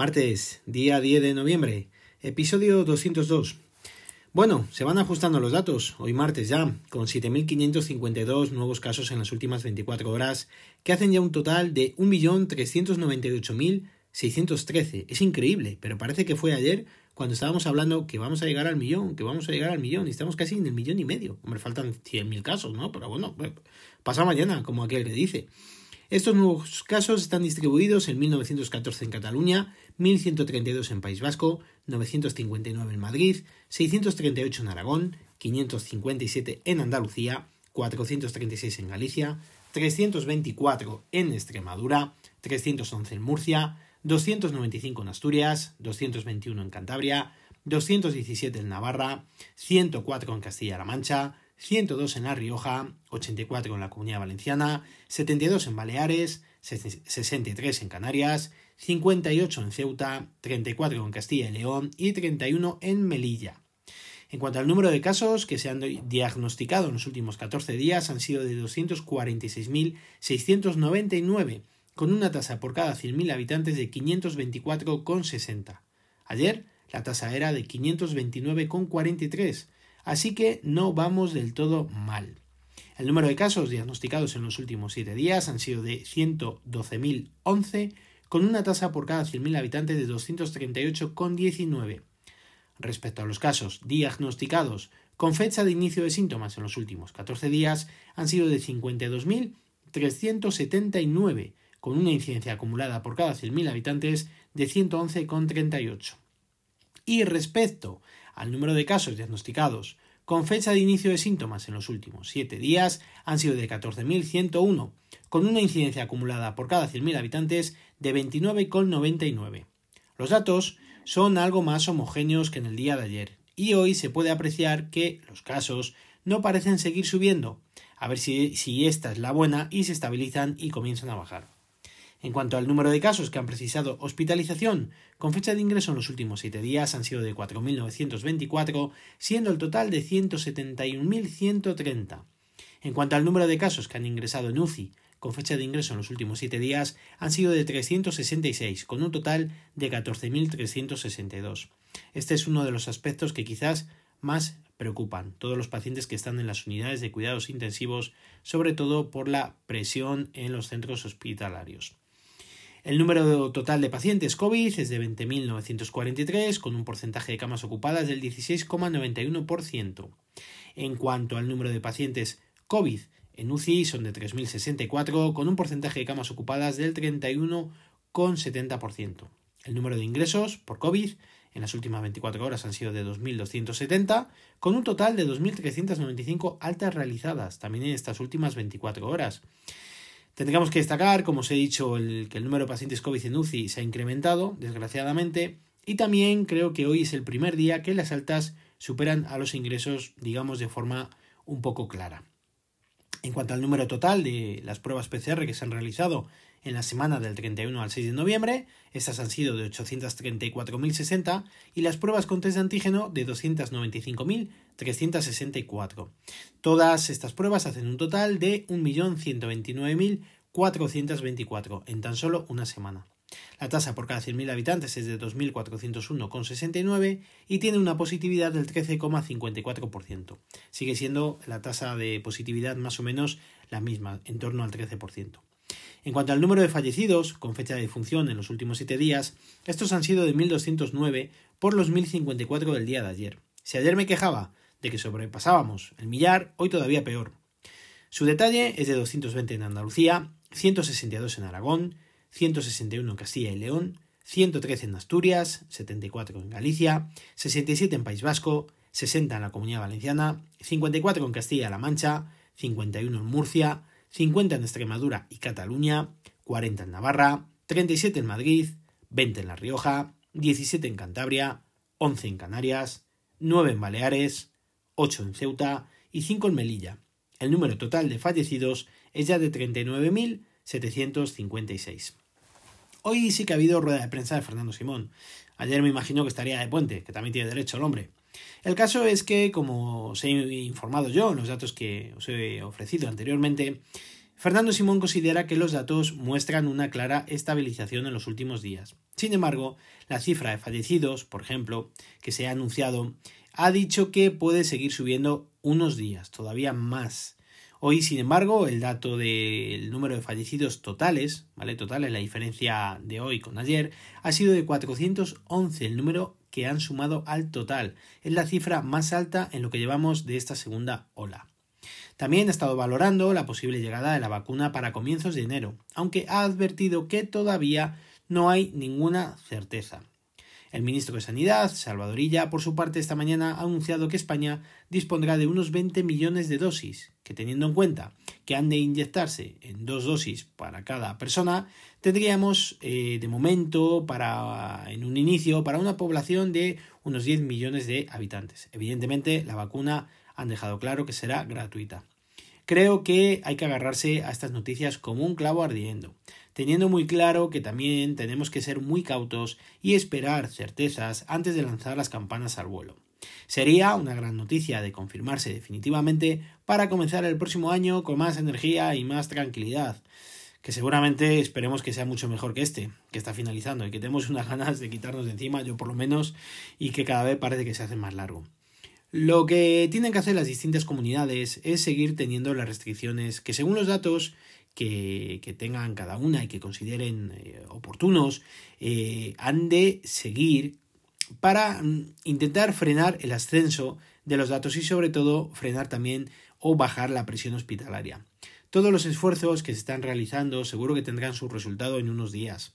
Martes, día 10 de noviembre, episodio 202. Bueno, se van ajustando los datos, hoy martes ya, con 7.552 nuevos casos en las últimas 24 horas, que hacen ya un total de 1.398.613. Es increíble, pero parece que fue ayer cuando estábamos hablando que vamos a llegar al millón, que vamos a llegar al millón, y estamos casi en el millón y medio. Hombre, faltan 100.000 casos, ¿no? Pero bueno, pasa mañana, como aquel que dice. Estos nuevos casos están distribuidos en 1914 en Cataluña, 1132 en País Vasco, 959 en Madrid, 638 en Aragón, 557 en Andalucía, 436 en Galicia, 324 en Extremadura, 311 en Murcia, 295 en Asturias, 221 en Cantabria, 217 en Navarra, 104 en Castilla-La Mancha, 102 en La Rioja, 84 en la Comunidad Valenciana, 72 en Baleares, 63 en Canarias, 58 en Ceuta, 34 en Castilla y León y 31 en Melilla. En cuanto al número de casos que se han diagnosticado en los últimos 14 días, han sido de 246.699, con una tasa por cada 100.000 habitantes de 524,60. Ayer la tasa era de 529,43 Así que no vamos del todo mal. El número de casos diagnosticados en los últimos 7 días han sido de 112.011, con una tasa por cada 100.000 habitantes de 238,19. Respecto a los casos diagnosticados con fecha de inicio de síntomas en los últimos 14 días, han sido de 52.379, con una incidencia acumulada por cada 100.000 habitantes de 111,38. Y respecto al número de casos diagnosticados con fecha de inicio de síntomas en los últimos 7 días han sido de 14.101, con una incidencia acumulada por cada 100.000 habitantes de 29,99. Los datos son algo más homogéneos que en el día de ayer, y hoy se puede apreciar que los casos no parecen seguir subiendo, a ver si, si esta es la buena y se estabilizan y comienzan a bajar. En cuanto al número de casos que han precisado hospitalización, con fecha de ingreso en los últimos siete días han sido de 4.924, siendo el total de 171.130. En cuanto al número de casos que han ingresado en UCI, con fecha de ingreso en los últimos siete días, han sido de 366, con un total de 14.362. Este es uno de los aspectos que quizás más preocupan todos los pacientes que están en las unidades de cuidados intensivos, sobre todo por la presión en los centros hospitalarios. El número total de pacientes COVID es de 20.943, con un porcentaje de camas ocupadas del 16,91%. En cuanto al número de pacientes COVID en UCI son de 3.064, con un porcentaje de camas ocupadas del 31,70%. El número de ingresos por COVID en las últimas 24 horas han sido de 2.270, con un total de 2.395 altas realizadas también en estas últimas 24 horas. Tendríamos que destacar, como os he dicho, el, que el número de pacientes COVID en UCI se ha incrementado, desgraciadamente, y también creo que hoy es el primer día que las altas superan a los ingresos, digamos, de forma un poco clara. En cuanto al número total de las pruebas PCR que se han realizado en la semana del 31 al 6 de noviembre, estas han sido de 834.060 y las pruebas con test de antígeno de 295.364. Todas estas pruebas hacen un total de 1.129.424 en tan solo una semana. La tasa por cada 100.000 habitantes es de 2.401,69 y tiene una positividad del 13,54%. Sigue siendo la tasa de positividad más o menos la misma, en torno al 13%. En cuanto al número de fallecidos, con fecha de defunción en los últimos 7 días, estos han sido de 1.209 por los 1.054 del día de ayer. Si ayer me quejaba de que sobrepasábamos el millar, hoy todavía peor. Su detalle es de 220 en Andalucía, 162 en Aragón, 161 en Castilla y León, 113 en Asturias, 74 en Galicia, 67 en País Vasco, 60 en la Comunidad Valenciana, 54 en Castilla-La Mancha, 51 en Murcia, 50 en Extremadura y Cataluña, 40 en Navarra, 37 en Madrid, 20 en La Rioja, 17 en Cantabria, 11 en Canarias, 9 en Baleares, 8 en Ceuta y 5 en Melilla. El número total de fallecidos es ya de 39.756. Hoy sí que ha habido rueda de prensa de Fernando Simón. Ayer me imagino que estaría de puente, que también tiene derecho el hombre. El caso es que, como os he informado yo en los datos que os he ofrecido anteriormente, Fernando Simón considera que los datos muestran una clara estabilización en los últimos días. Sin embargo, la cifra de fallecidos, por ejemplo, que se ha anunciado, ha dicho que puede seguir subiendo unos días, todavía más. Hoy, sin embargo, el dato del número de fallecidos totales, ¿vale? Totales, la diferencia de hoy con ayer, ha sido de 411, el número que han sumado al total. Es la cifra más alta en lo que llevamos de esta segunda ola. También ha estado valorando la posible llegada de la vacuna para comienzos de enero, aunque ha advertido que todavía no hay ninguna certeza. El ministro de Sanidad, Salvadorilla, por su parte, esta mañana ha anunciado que España dispondrá de unos 20 millones de dosis, que teniendo en cuenta que han de inyectarse en dos dosis para cada persona, tendríamos eh, de momento para en un inicio para una población de unos 10 millones de habitantes. Evidentemente, la vacuna han dejado claro que será gratuita. Creo que hay que agarrarse a estas noticias como un clavo ardiendo teniendo muy claro que también tenemos que ser muy cautos y esperar certezas antes de lanzar las campanas al vuelo. Sería una gran noticia de confirmarse definitivamente para comenzar el próximo año con más energía y más tranquilidad, que seguramente esperemos que sea mucho mejor que este, que está finalizando y que tenemos unas ganas de quitarnos de encima, yo por lo menos, y que cada vez parece que se hace más largo. Lo que tienen que hacer las distintas comunidades es seguir teniendo las restricciones que según los datos que, tengan cada una y que consideren eh, oportunos, eh, han de seguir para mm, intentar frenar el ascenso de los datos y sobre todo frenar también o bajar la presión hospitalaria. Todos los esfuerzos que se están realizando seguro que tendrán su resultado en unos días.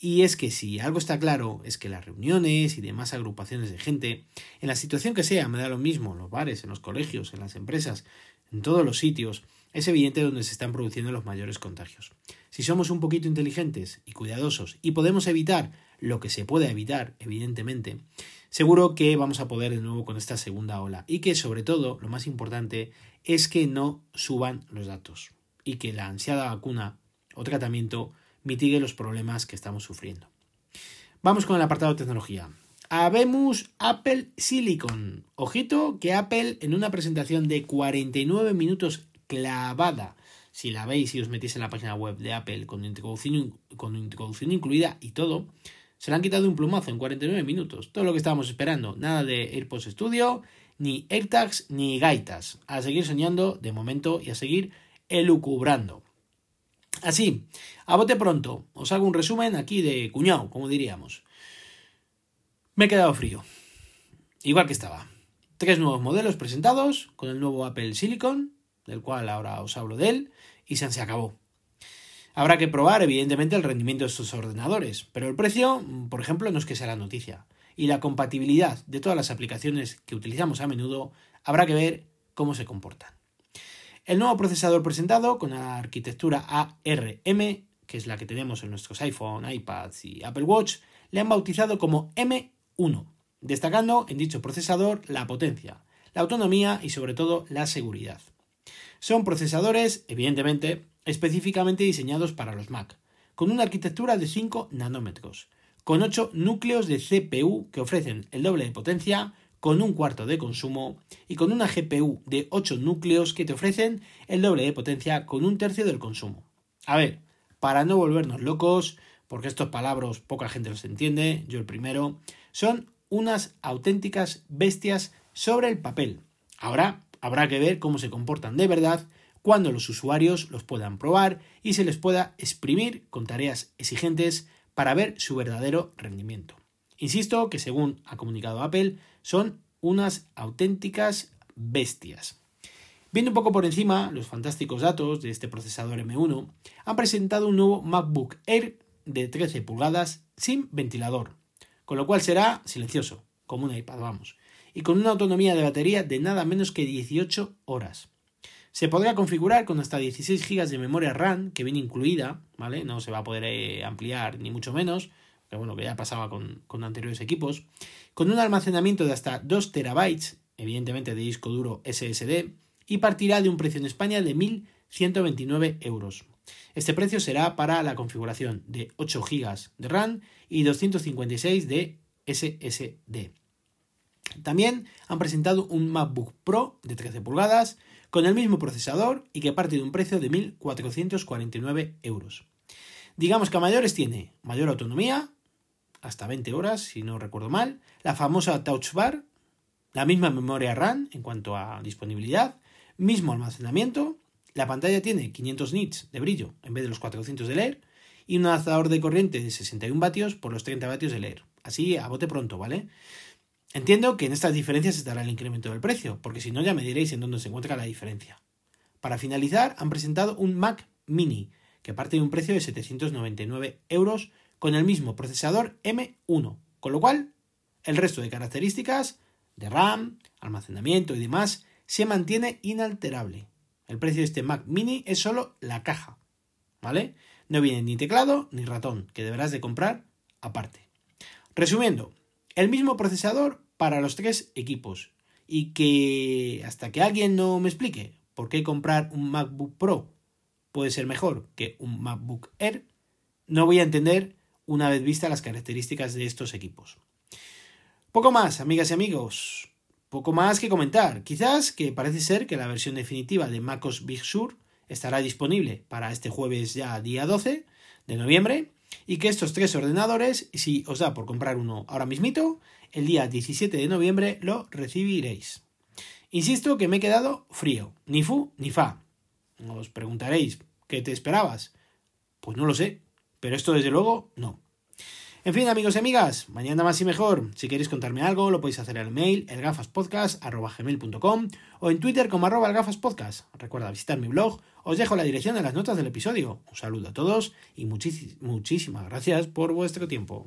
Y es que si algo está claro es que las reuniones y demás agrupaciones de gente, en la situación que sea, me da lo mismo, en los bares, en los colegios, en las empresas, en todos los sitios, es evidente donde se están produciendo los mayores contagios. Si somos un poquito inteligentes y cuidadosos y podemos evitar lo que se pueda evitar, evidentemente, seguro que vamos a poder de nuevo con esta segunda ola y que sobre todo, lo más importante, es que no suban los datos y que la ansiada vacuna o tratamiento mitigue los problemas que estamos sufriendo. Vamos con el apartado de tecnología. Habemos Apple Silicon. Ojito que Apple en una presentación de 49 minutos clavada. Si la veis y os metís en la página web de Apple con introducción, con introducción incluida y todo, se la han quitado un plumazo en 49 minutos. Todo lo que estábamos esperando. Nada de AirPods Studio, ni AirTags, ni gaitas. A seguir soñando de momento y a seguir elucubrando. Así, a bote pronto, os hago un resumen aquí de cuñado, como diríamos. Me he quedado frío. Igual que estaba. Tres nuevos modelos presentados con el nuevo Apple Silicon, del cual ahora os hablo de él, y se acabó. Habrá que probar, evidentemente, el rendimiento de estos ordenadores, pero el precio, por ejemplo, no es que sea la noticia. Y la compatibilidad de todas las aplicaciones que utilizamos a menudo, habrá que ver cómo se comportan. El nuevo procesador presentado, con la arquitectura ARM, que es la que tenemos en nuestros iPhone, iPads y Apple Watch, le han bautizado como M1, destacando en dicho procesador la potencia, la autonomía y sobre todo la seguridad. Son procesadores, evidentemente, específicamente diseñados para los Mac, con una arquitectura de 5 nanómetros, con 8 núcleos de CPU que ofrecen el doble de potencia, con un cuarto de consumo, y con una GPU de 8 núcleos que te ofrecen el doble de potencia con un tercio del consumo. A ver, para no volvernos locos, porque estos palabras poca gente los entiende, yo el primero, son unas auténticas bestias sobre el papel. Ahora, Habrá que ver cómo se comportan de verdad cuando los usuarios los puedan probar y se les pueda exprimir con tareas exigentes para ver su verdadero rendimiento. Insisto que según ha comunicado Apple, son unas auténticas bestias. Viendo un poco por encima los fantásticos datos de este procesador M1, han presentado un nuevo MacBook Air de 13 pulgadas sin ventilador, con lo cual será silencioso, como un iPad, vamos, y con una autonomía de batería de nada menos que 18 horas. Se podrá configurar con hasta 16 GB de memoria RAM, que viene incluida, ¿vale? No se va a poder eh, ampliar ni mucho menos, que bueno, que ya pasaba con, con anteriores equipos, con un almacenamiento de hasta 2 terabytes, evidentemente de disco duro SSD, y partirá de un precio en España de 1.129 euros. Este precio será para la configuración de 8 GB de RAM y 256 de SSD. También han presentado un MacBook Pro de 13 pulgadas con el mismo procesador y que parte de un precio de 1.449 euros. Digamos que a mayores tiene mayor autonomía, hasta 20 horas si no recuerdo mal, la famosa Touch Bar, la misma memoria RAM en cuanto a disponibilidad, mismo almacenamiento, la pantalla tiene 500 nits de brillo en vez de los 400 de leer y un adaptador de corriente de 61 vatios por los 30 vatios de leer. Así a bote pronto, ¿vale? Entiendo que en estas diferencias estará el incremento del precio, porque si no ya me diréis en dónde se encuentra la diferencia. Para finalizar, han presentado un Mac Mini, que parte de un precio de 799 euros con el mismo procesador M1, con lo cual el resto de características de RAM, almacenamiento y demás se mantiene inalterable. El precio de este Mac Mini es solo la caja, ¿vale? No viene ni teclado ni ratón, que deberás de comprar aparte. Resumiendo, el mismo procesador para los tres equipos y que hasta que alguien no me explique por qué comprar un MacBook Pro puede ser mejor que un MacBook Air, no voy a entender una vez vistas las características de estos equipos. Poco más, amigas y amigos. Poco más que comentar. Quizás que parece ser que la versión definitiva de MacOS Big Sur estará disponible para este jueves ya día 12 de noviembre y que estos tres ordenadores, si os da por comprar uno ahora mismito, el día 17 de noviembre lo recibiréis. Insisto que me he quedado frío, ni fu ni fa. Os preguntaréis, ¿qué te esperabas? Pues no lo sé, pero esto desde luego no. En fin, amigos y amigas, mañana más y mejor. Si queréis contarme algo, lo podéis hacer al mail elgafaspodcast.com o en Twitter como arroba elgafaspodcast. Recuerda visitar mi blog, os dejo la dirección en las notas del episodio. Un saludo a todos y muchísimas gracias por vuestro tiempo.